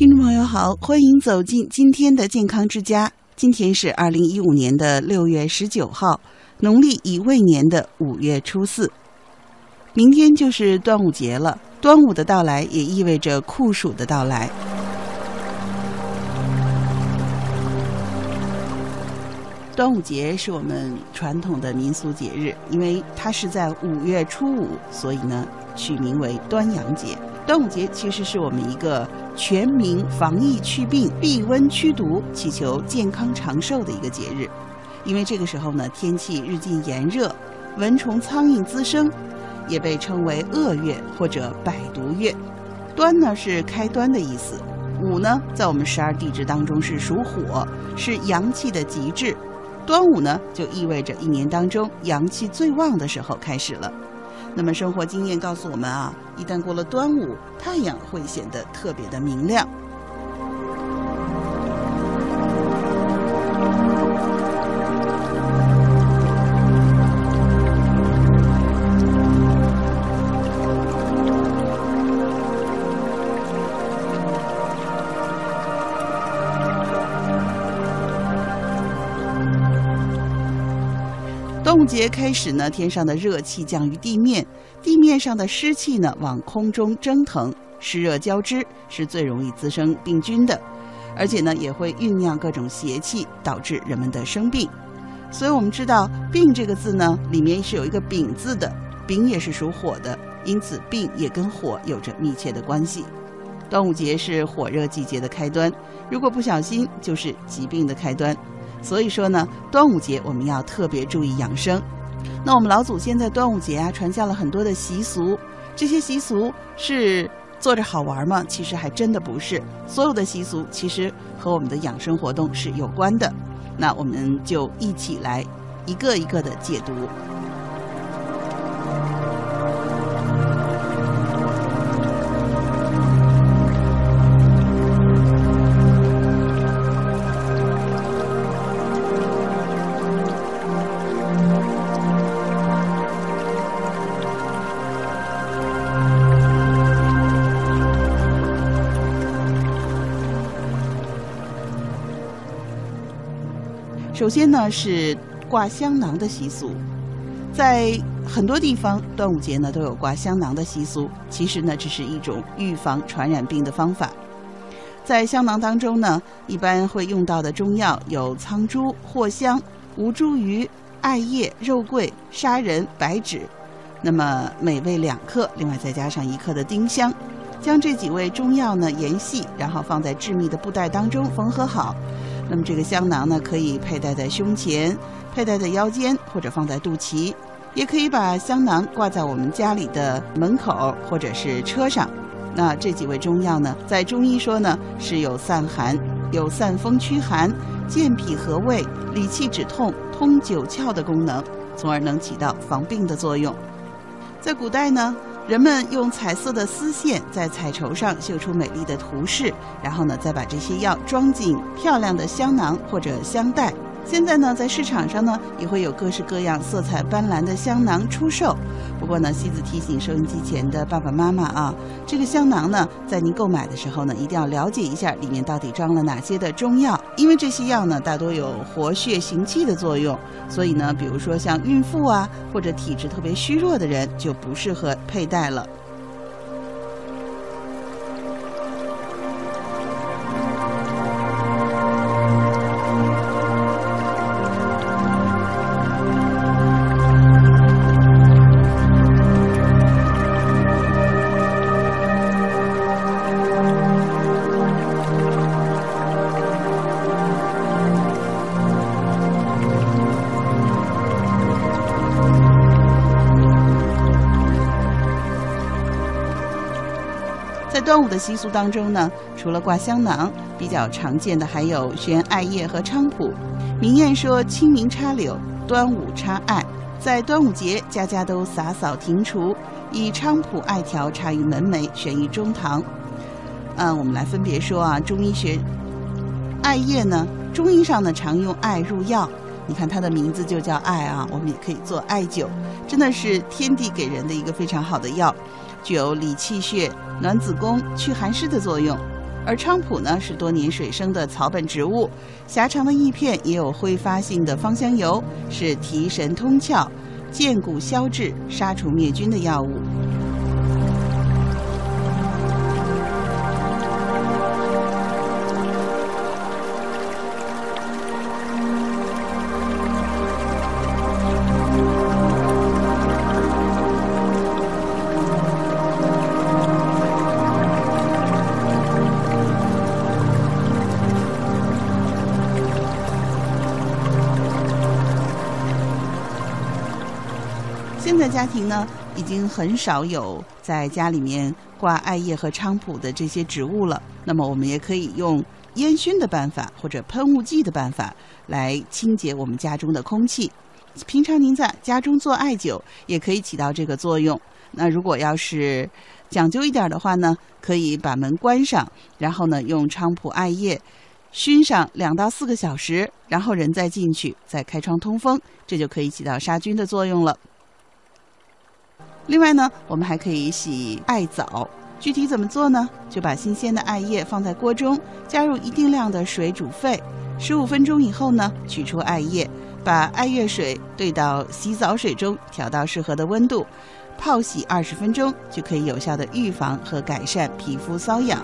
听众朋友好，欢迎走进今天的健康之家。今天是二零一五年的六月十九号，农历乙未年的五月初四。明天就是端午节了，端午的到来也意味着酷暑的到来。端午节是我们传统的民俗节日，因为它是在五月初五，所以呢取名为端阳节。端午节其实是我们一个全民防疫祛病、避瘟驱毒、祈求健康长寿的一个节日。因为这个时候呢，天气日渐炎热，蚊虫苍蝇滋生，也被称为恶月或者百毒月。端呢是开端的意思，午呢在我们十二地支当中是属火，是阳气的极致。端午呢就意味着一年当中阳气最旺的时候开始了。那么生活经验告诉我们啊，一旦过了端午，太阳会显得特别的明亮。端午节开始呢，天上的热气降于地面，地面上的湿气呢往空中蒸腾，湿热交织是最容易滋生病菌的，而且呢也会酝酿各种邪气，导致人们的生病。所以我们知道“病”这个字呢，里面是有一个“丙”字的，丙也是属火的，因此病也跟火有着密切的关系。端午节是火热季节的开端，如果不小心，就是疾病的开端。所以说呢，端午节我们要特别注意养生。那我们老祖先在端午节啊，传下了很多的习俗。这些习俗是做着好玩吗？其实还真的不是。所有的习俗其实和我们的养生活动是有关的。那我们就一起来一个一个的解读。首先呢是挂香囊的习俗，在很多地方端午节呢都有挂香囊的习俗。其实呢，这是一种预防传染病的方法。在香囊当中呢，一般会用到的中药有苍术、藿香、吴茱萸、艾叶、肉桂、砂仁、白芷，那么每味两克，另外再加上一克的丁香，将这几味中药呢研细，然后放在致密的布袋当中缝合好。那么这个香囊呢，可以佩戴在胸前，佩戴在腰间，或者放在肚脐，也可以把香囊挂在我们家里的门口或者是车上。那这几味中药呢，在中医说呢，是有散寒、有散风驱寒、健脾和胃、理气止痛、通九窍的功能，从而能起到防病的作用。在古代呢。人们用彩色的丝线在彩绸上绣出美丽的图饰，然后呢，再把这些药装进漂亮的香囊或者香袋。现在呢，在市场上呢，也会有各式各样、色彩斑斓的香囊出售。不过呢，西子提醒收音机前的爸爸妈妈啊，这个香囊呢，在您购买的时候呢，一定要了解一下里面到底装了哪些的中药，因为这些药呢，大多有活血行气的作用。所以呢，比如说像孕妇啊，或者体质特别虚弱的人，就不适合佩戴了。端午的习俗当中呢，除了挂香囊，比较常见的还有悬艾叶和菖蒲。民谚说：“清明插柳，端午插艾。”在端午节，家家都洒扫庭除，以菖蒲、艾条插于门楣，悬于中堂。嗯，我们来分别说啊，中医学艾叶呢，中医上呢常用艾入药。你看它的名字就叫艾啊，我们也可以做艾灸，真的是天地给人的一个非常好的药。具有理气血、暖子宫、祛寒湿的作用。而菖蒲呢是多年水生的草本植物，狭长的叶片也有挥发性的芳香油，是提神通窍、健骨消滞、杀虫灭菌的药物。现在家庭呢，已经很少有在家里面挂艾叶和菖蒲的这些植物了。那么，我们也可以用烟熏的办法或者喷雾剂的办法来清洁我们家中的空气。平常您在家中做艾灸，也可以起到这个作用。那如果要是讲究一点的话呢，可以把门关上，然后呢，用菖蒲艾叶熏上两到四个小时，然后人再进去，再开窗通风，这就可以起到杀菌的作用了。另外呢，我们还可以洗艾澡。具体怎么做呢？就把新鲜的艾叶放在锅中，加入一定量的水煮沸，十五分钟以后呢，取出艾叶，把艾叶水兑到洗澡水中，调到适合的温度，泡洗二十分钟，就可以有效的预防和改善皮肤瘙痒。